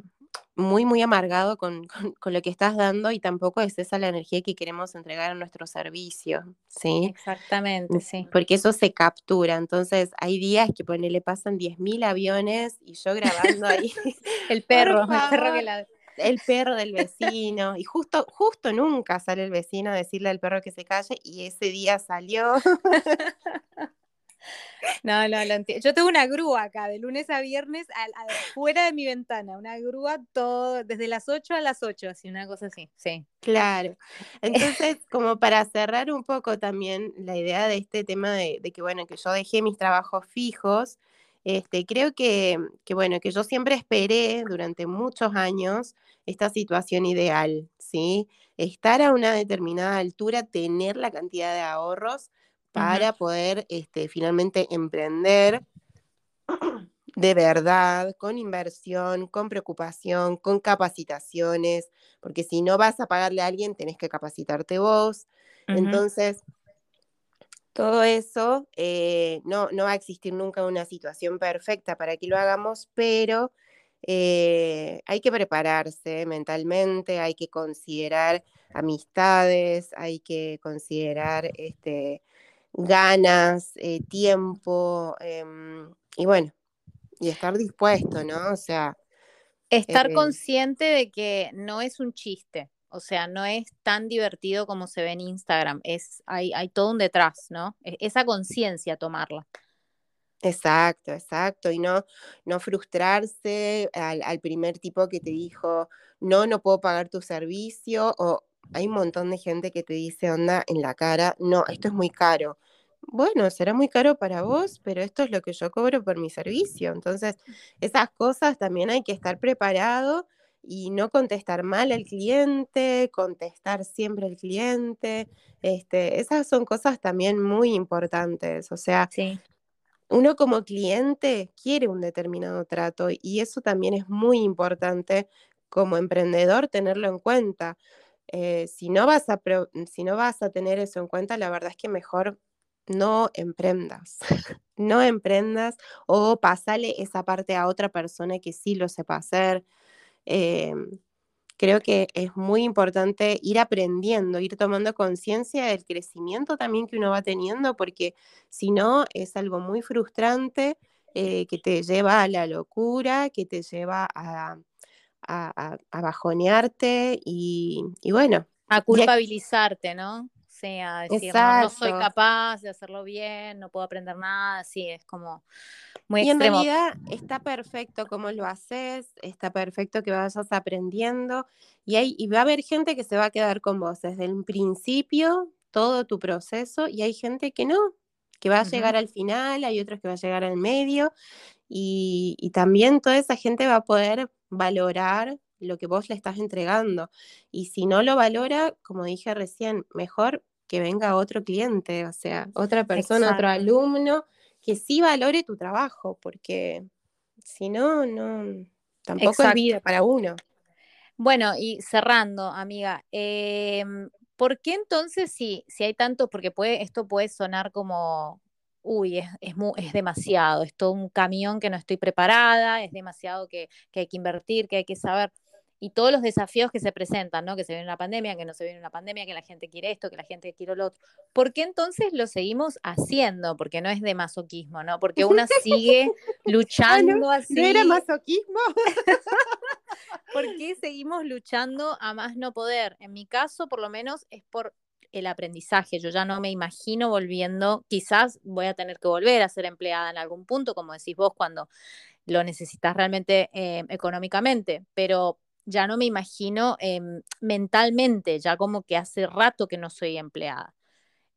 B: muy, muy amargado con, con, lo que estás dando y tampoco es esa la energía que queremos entregar a nuestro servicio, ¿sí?
A: Exactamente, sí.
B: Porque eso se captura, entonces hay días que le pasan 10.000 aviones y yo grabando ahí.
A: el perro, el perro que la
B: el perro del vecino, y justo, justo nunca sale el vecino a decirle al perro que se calle, y ese día salió.
A: No, no, lo entiendo. Yo tengo una grúa acá, de lunes a viernes, fuera de mi ventana, una grúa todo, desde las 8 a las 8, así, una cosa así, sí.
B: Claro. Entonces, como para cerrar un poco también la idea de este tema de, de que, bueno, que yo dejé mis trabajos fijos, este, creo que, bueno, que yo siempre esperé durante muchos años esta situación ideal, ¿sí? Estar a una determinada altura, tener la cantidad de ahorros para poder este, finalmente emprender de verdad, con inversión, con preocupación, con capacitaciones, porque si no vas a pagarle a alguien, tenés que capacitarte vos. Entonces, todo eso eh, no, no va a existir nunca una situación perfecta para que lo hagamos, pero eh, hay que prepararse mentalmente, hay que considerar amistades, hay que considerar este, ganas, eh, tiempo, em, y bueno, y estar dispuesto, ¿no? O sea...
A: Estar consciente de que no es un chiste, o sea, no es tan divertido como se ve en Instagram, es, hay, hay todo un detrás, ¿no? E, esa conciencia tomarla.
B: Exacto, exacto. Y no, no frustrarse al, al, primer tipo que te dijo, no, no puedo pagar tu servicio. O hay un montón de gente que te dice, onda, en la cara, no, esto es muy caro. Bueno, será muy caro para vos, pero esto es lo que yo cobro por mi servicio. Entonces, esas cosas también hay que estar preparado y no contestar mal al cliente, contestar siempre al cliente. Este, esas son cosas también muy importantes. O sea, uno como cliente quiere un determinado trato y eso también es muy importante como emprendedor tenerlo en cuenta. Eh, si, no vas a si no vas a tener eso en cuenta, la verdad es que mejor no emprendas, no emprendas o pasale esa parte a otra persona que sí lo sepa hacer. Em, creo que es muy importante ir aprendiendo, ir tomando conciencia del crecimiento también que uno va teniendo, porque si no es algo muy frustrante eh, que te lleva a la locura, que te lleva a, bajonearte y, y, bueno.
A: A culpabilizarte, ¿no? Sea, decir, no, soy capaz de hacerlo bien, no puedo aprender nada, sí, es como muy y
B: en realidad está perfecto como lo haces, está perfecto que vayas aprendiendo y, hay, y va a haber gente que se va a quedar con vos desde el principio, todo tu proceso, y hay gente que no, que va a llegar al final, hay otros que va a llegar al medio, y, y también toda esa gente va a poder valorar lo que vos le estás entregando. Y si no lo valora, como dije recién, mejor que venga otro cliente, o sea, otra persona, otro alumno, que sí valore tu trabajo, porque si no, no, tampoco es vida para uno.
A: Bueno, y cerrando, amiga, em, ¿por qué entonces si, si hay tanto, porque puede, esto puede sonar como, uy, es, es, es, demasiado, es todo un camión que no estoy preparada, es demasiado que, que hay que invertir, que hay que saber y todos los desafíos que se presentan, ¿no? Que se viene una pandemia, que no se viene una pandemia, que la gente quiere esto, que la gente quiere lo otro. ¿Por qué entonces lo seguimos haciendo? Porque no es de masoquismo, ¿no? Porque una sigue luchando así.
B: ¿No era masoquismo?
A: ¿Por qué seguimos luchando a más no poder? En mi caso, por lo menos, es por el aprendizaje. Yo ya no me imagino volviendo, quizás voy a tener que volver a ser empleada en algún punto, como decís vos, cuando lo necesitas realmente eh, económicamente, pero ya no me imagino em, mentalmente, ya como que hace rato que no soy empleada.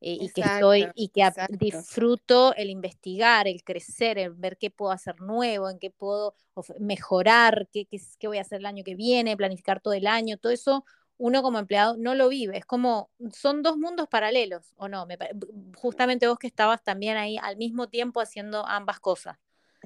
A: Eh, y que estoy y que disfruto el investigar, el crecer, el ver qué puedo hacer nuevo, en qué puedo mejorar, qué, qué, voy a hacer el año que viene, planificar todo el año, todo eso uno como empleado no lo vive, es como, son dos mundos paralelos, ¿o no? justamente vos que estabas también ahí al mismo tiempo haciendo ambas cosas.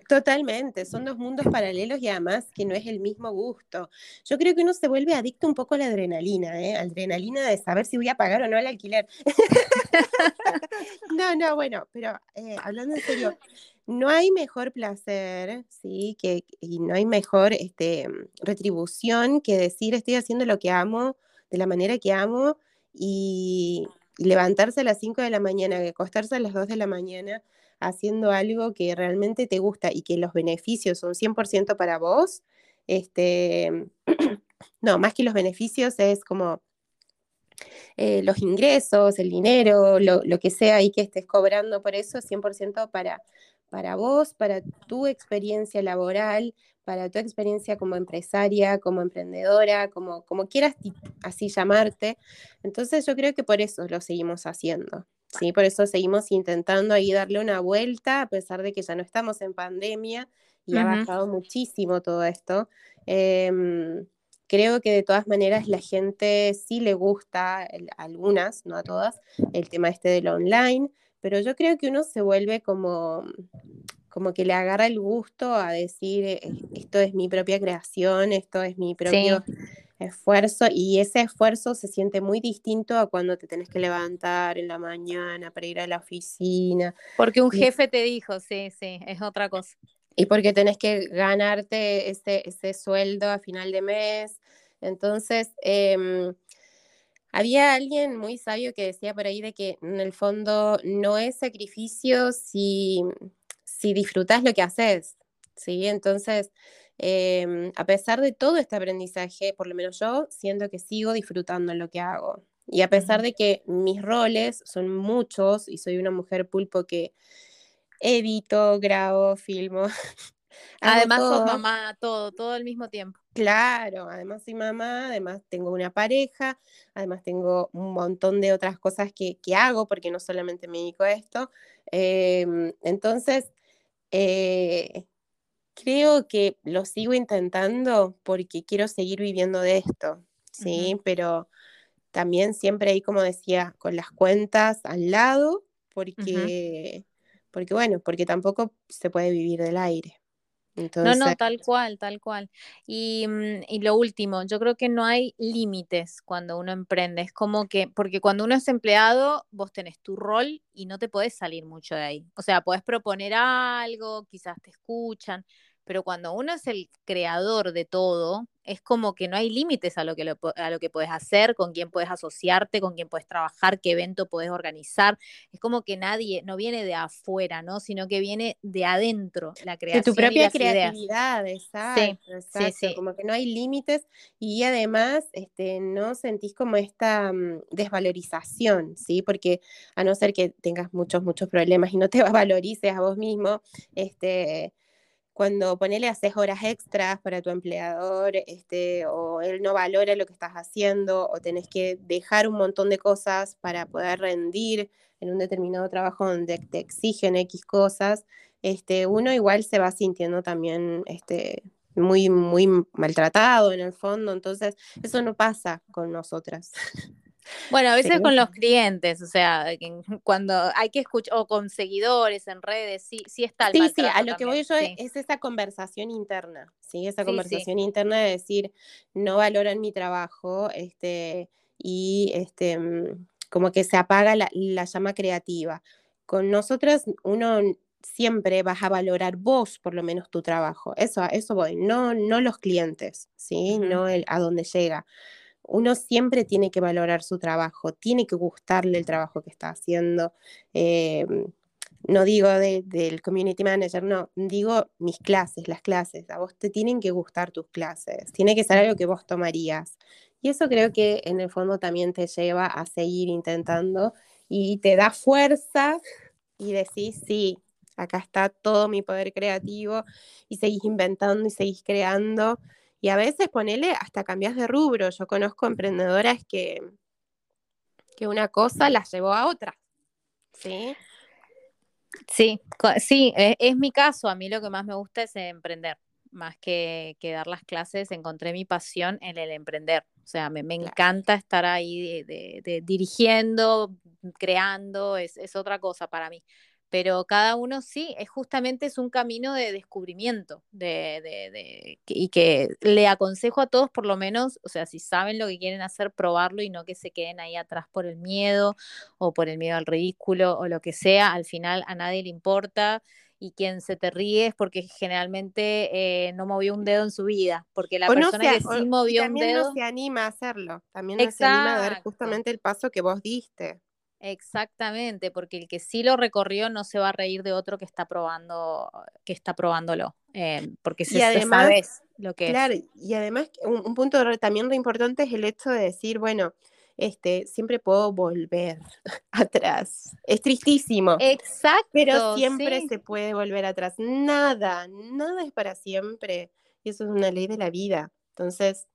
B: Totalmente, son dos mundos paralelos y además que no es el mismo gusto. Yo creo que uno se vuelve adicto un poco a la adrenalina, ¿eh? Adrenalina de saber si voy a pagar o no el alquiler. no, no, bueno, pero eh, hablando en serio, no hay mejor placer, ¿sí? Que, y no hay mejor este, retribución que decir estoy haciendo lo que amo, de la manera que amo, y, levantarse a las 5 de la mañana, acostarse a las 2 de la mañana haciendo algo que realmente te gusta y que los beneficios son 100% para vos, este, no, más que los beneficios es como eh, los ingresos, el dinero, lo, lo, que sea ahí que estés cobrando por eso, 100% para, para vos, para tu experiencia laboral, para tu experiencia como empresaria, como emprendedora, como, como quieras así llamarte. Entonces yo creo que por eso lo seguimos haciendo. ¿Sí? Por eso seguimos intentando ahí darle una vuelta, a pesar de que ya no estamos en pandemia y ha bajado muchísimo todo esto. Em, creo que de todas maneras la gente sí le gusta, algunas, no a todas, el tema este del online, pero yo creo que uno se vuelve como, como que le agarra el gusto a decir, eh, esto es mi propia creación, esto es mi propio esfuerzo y ese esfuerzo se siente muy distinto a cuando te tenés que levantar en la mañana para ir a la oficina.
A: Porque un jefe te dijo, sí, sí, es otra cosa.
B: Y porque tenés que ganarte ese, ese sueldo a final de mes. Entonces, em, había alguien muy sabio que decía por ahí de que en el fondo no es sacrificio si, si disfrutas lo que haces. ¿sí? Entonces, Em, a pesar de todo este aprendizaje, por lo menos yo siento que sigo disfrutando lo que hago. Y a pesar de que mis roles son muchos y soy una mujer pulpo que edito, grabo, filmo.
A: Además sos mamá, todo, todo al mismo tiempo.
B: Claro, además soy mamá, además tengo una pareja, además tengo un montón de otras cosas que, hago porque no solamente me dedico a esto. Em, entonces, eh, Creo que lo sigo intentando porque quiero seguir viviendo de esto, ¿sí? Pero también siempre ahí, como decía, con las cuentas al lado, porque, porque bueno, porque tampoco se puede vivir del aire.
A: No, no, tal cual, tal cual. Y, mm, y, lo último, yo creo que no hay límites cuando uno emprende. Es como que, porque cuando uno es empleado, vos tenés tu rol y no te podés salir mucho de ahí. O sea, podés proponer algo, quizás te escuchan, pero cuando uno es el creador de todo, es como que no hay límites a lo que, a lo que puedes hacer, con quién puedes asociarte, con quién puedes trabajar, qué evento puedes organizar. Es como que nadie, no viene de afuera, ¿no? Sino que viene de adentro, la creación.
B: De tu propia creatividad, exacto, sí, Como que no hay límites y además este, no sentís como esta mm, desvalorización, ¿sí? Porque a no ser que tengas muchos, muchos problemas y no te valorices a vos mismo, este cuando ponele haces horas extras para tu empleador, este, o él no valora lo que estás haciendo, o tenés que dejar un montón de cosas para poder rendir en un determinado trabajo donde te exigen X cosas, este, uno igual se va sintiendo también este, muy, muy maltratado en el fondo, entonces eso no pasa con nosotras.
A: Bueno, a veces con los clientes, o sea, cuando hay que escuchar, o con seguidores en redes, sí, sí está el
B: Sí, sí, a lo que voy yo es esa conversación interna, ¿sí? Esa conversación interna de decir, no valoran mi trabajo, este, y este, mm, como que se apaga la, llama creativa. Con nosotras, uno siempre vas a valorar vos, por lo menos, tu trabajo. Eso, eso voy, no, no los clientes, ¿sí? No el, a dónde llega uno siempre tiene que valorar su trabajo, tiene que gustarle el trabajo que está haciendo. Eh, no digo del community manager, no, digo mis clases, las clases. A vos te tienen que gustar tus clases, tiene que ser algo que vos tomarías. Y eso creo que en el fondo también te lleva a seguir intentando y te da fuerza y decís, sí, acá está todo mi poder creativo y seguís inventando y seguís creando. Y a veces ponele hasta cambias de rubro. Yo conozco emprendedoras que, que una cosa las llevó a otra. ¿Sí?
A: Sí, sí, e, es, mi caso. A mí lo que más me gusta es emprender. Más que, que dar las clases, encontré mi pasión en el emprender. O sea, me, encanta estar ahí de, dirigiendo, creando, es, es, otra cosa para mí pero cada uno sí, es justamente es un camino de descubrimiento de, de, y que le aconsejo a todos por lo menos, o sea, si saben lo que quieren hacer, probarlo y no que se queden ahí atrás por el miedo o por el miedo al ridículo o lo que sea, al final a nadie le importa y quien se te ríe es porque generalmente eh, no movió un dedo en su vida, porque la persona que sí movió un dedo...
B: no se anima a hacerlo, también no se anima a dar justamente el paso que vos diste.
A: Exactamente, porque el que sí lo recorrió no se va a reír de otro que está probando, que está probándolo, eh, porque se, además, lo que
B: claro, y además un, punto también re importante es el hecho de decir, bueno, este, siempre puedo volver atrás. Es tristísimo.
A: Exacto.
B: Pero siempre se puede volver atrás. Nada, nada es para siempre. Y eso es una ley de la vida. Entonces,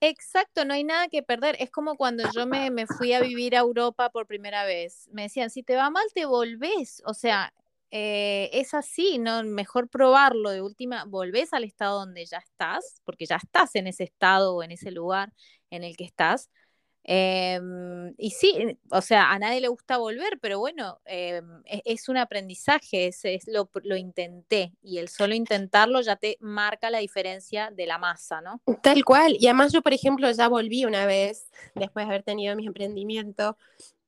A: Exacto, no hay nada que perder. Es como cuando yo me, fui a vivir a Europa por primera vez. Me decían, si te va mal, te volvés. O sea, eh, es así, ¿no? Mejor probarlo. De última, volvés al estado donde ya estás, porque ya estás en ese estado o en ese lugar en el que estás. Em, y sí, o sea, a nadie le gusta volver, pero bueno, em, es, un aprendizaje, es, lo, lo, intenté y el solo intentarlo ya te marca la diferencia de la masa, ¿no?
B: Tal cual, y además yo, por ejemplo, ya volví una vez, después de haber tenido mi emprendimiento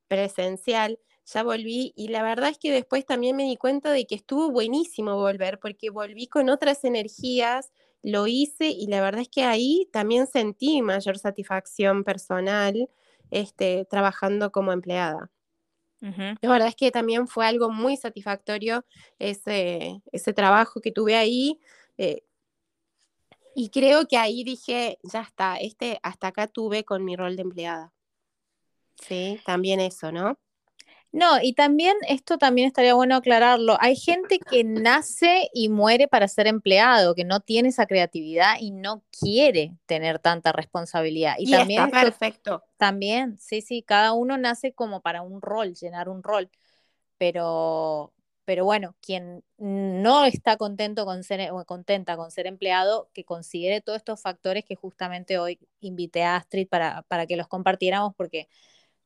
B: presencial, ya volví y la verdad es que después también me di cuenta de que estuvo buenísimo volver porque volví con otras energías, lo hice y la verdad es que ahí también sentí mayor satisfacción personal este, trabajando como empleada. La verdad es que también fue algo muy satisfactorio ese, ese trabajo que tuve ahí. Eh, y creo que ahí dije, ya está, este, hasta acá tuve con mi rol de empleada. Sí, también eso, ¿no?
A: No, y también esto también estaría bueno aclararlo. Hay gente que nace y muere para ser empleado, que no tiene esa creatividad y no quiere tener tanta responsabilidad.
B: Y, también está perfecto.
A: También, sí, sí, cada uno nace como para un rol, llenar un rol. Pero, pero bueno, quien no está contento con ser o contenta con ser empleado, que considere todos estos factores que justamente hoy invité a Astrid para, para que los compartiéramos, porque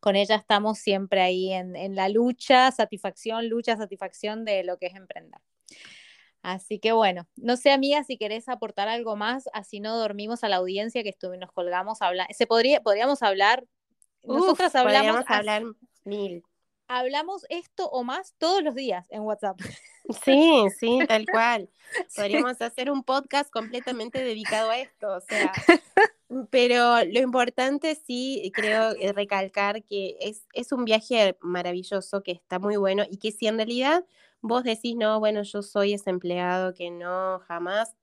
A: con ella estamos siempre ahí en, la lucha, satisfacción, lucha, satisfacción de lo que es emprender. Así que bueno, no sé amiga si querés aportar algo más, así no dormimos a la audiencia que estuvimos, nos colgamos a hablar. Se podría, podríamos hablar,
B: nosotras hablamos. hablar mil.
A: Hablamos esto o más todos los días en WhatsApp.
B: Sí, sí, tal cual. Podríamos hacer un podcast completamente dedicado a esto, o sea, pero lo importante sí, creo eh, recalcar que es, es un viaje maravilloso, que está muy bueno y que si en realidad vos decís, no, bueno, yo soy ese empleado que no, jamás,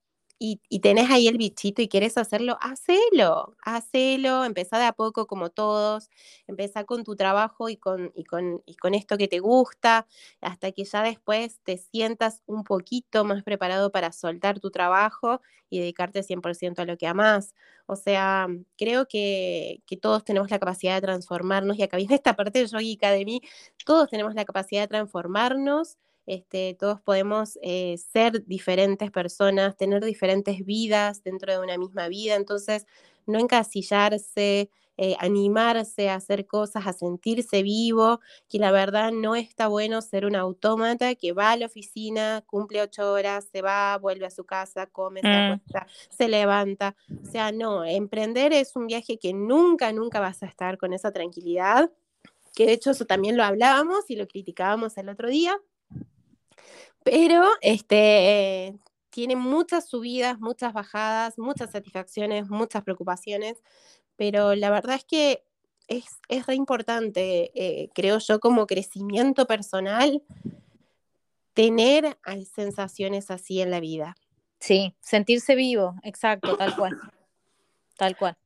B: y, tenés ahí el bichito y quieres hacerlo, hacelo, hacelo, empezá de a poco como todos, empezá con tu trabajo y con, y con, y con esto que te gusta, hasta que ya después te sientas un poquito más preparado para soltar tu trabajo y dedicarte 100% a lo que amás. O sea, creo que, que, todos tenemos la capacidad de transformarnos y acá viene esta parte de Yogi Academy, todos tenemos la capacidad de transformarnos este, todos podemos eh, ser diferentes personas, tener diferentes vidas dentro de una misma vida, entonces no encasillarse, eh, animarse a hacer cosas, a sentirse vivo, que la verdad no está bueno ser un autómata que va a la oficina, cumple ocho horas, se va, vuelve a su casa, come, se mm. acuesta, se levanta. O sea, no, emprender es un viaje que nunca, nunca vas a estar con esa tranquilidad, que de hecho eso también lo hablábamos y lo criticábamos el otro día, pero este, tiene muchas subidas, muchas bajadas, muchas satisfacciones, muchas preocupaciones, pero la verdad es que es, es re importante, eh, creo yo, como crecimiento personal, tener sensaciones así en la vida.
A: Sí, sentirse vivo, exacto, tal cual. Tal cual.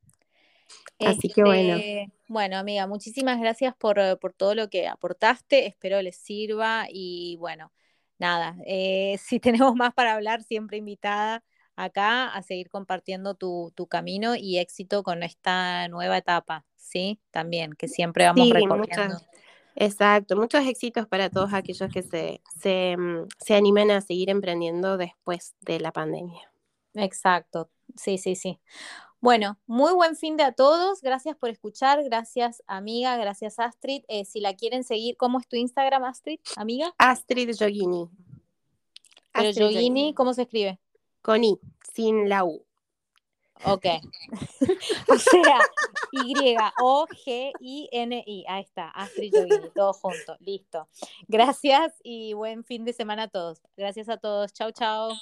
B: Así que bueno.
A: Este, bueno, amiga, muchísimas gracias por, por, todo lo que aportaste. Espero les sirva y bueno, nada, eh, si tenemos más para hablar, siempre invitada acá a seguir compartiendo tu, tu, camino y éxito con esta nueva etapa, ¿sí? También, que siempre vamos recorriendo.
B: exacto, muchos éxitos para todos aquellos que se, se, mm, se animen a seguir emprendiendo después de la pandemia.
A: Exacto, sí, sí, sí. Bueno, muy buen fin de a todos. Gracias por escuchar. Gracias, amiga. Gracias, Astrid. Eh, si la quieren seguir, ¿cómo es tu Instagram, Astrid, amiga?
B: Astrid Yogini.
A: Pero Yogini, ¿cómo se escribe?
B: Con I, sin la U.
A: Ok. o sea, Y-O-G-I-N-I. Ahí está, Astrid Yogini, todo junto. Listo. Gracias y buen fin de semana a todos. Gracias a todos. Chao, chao.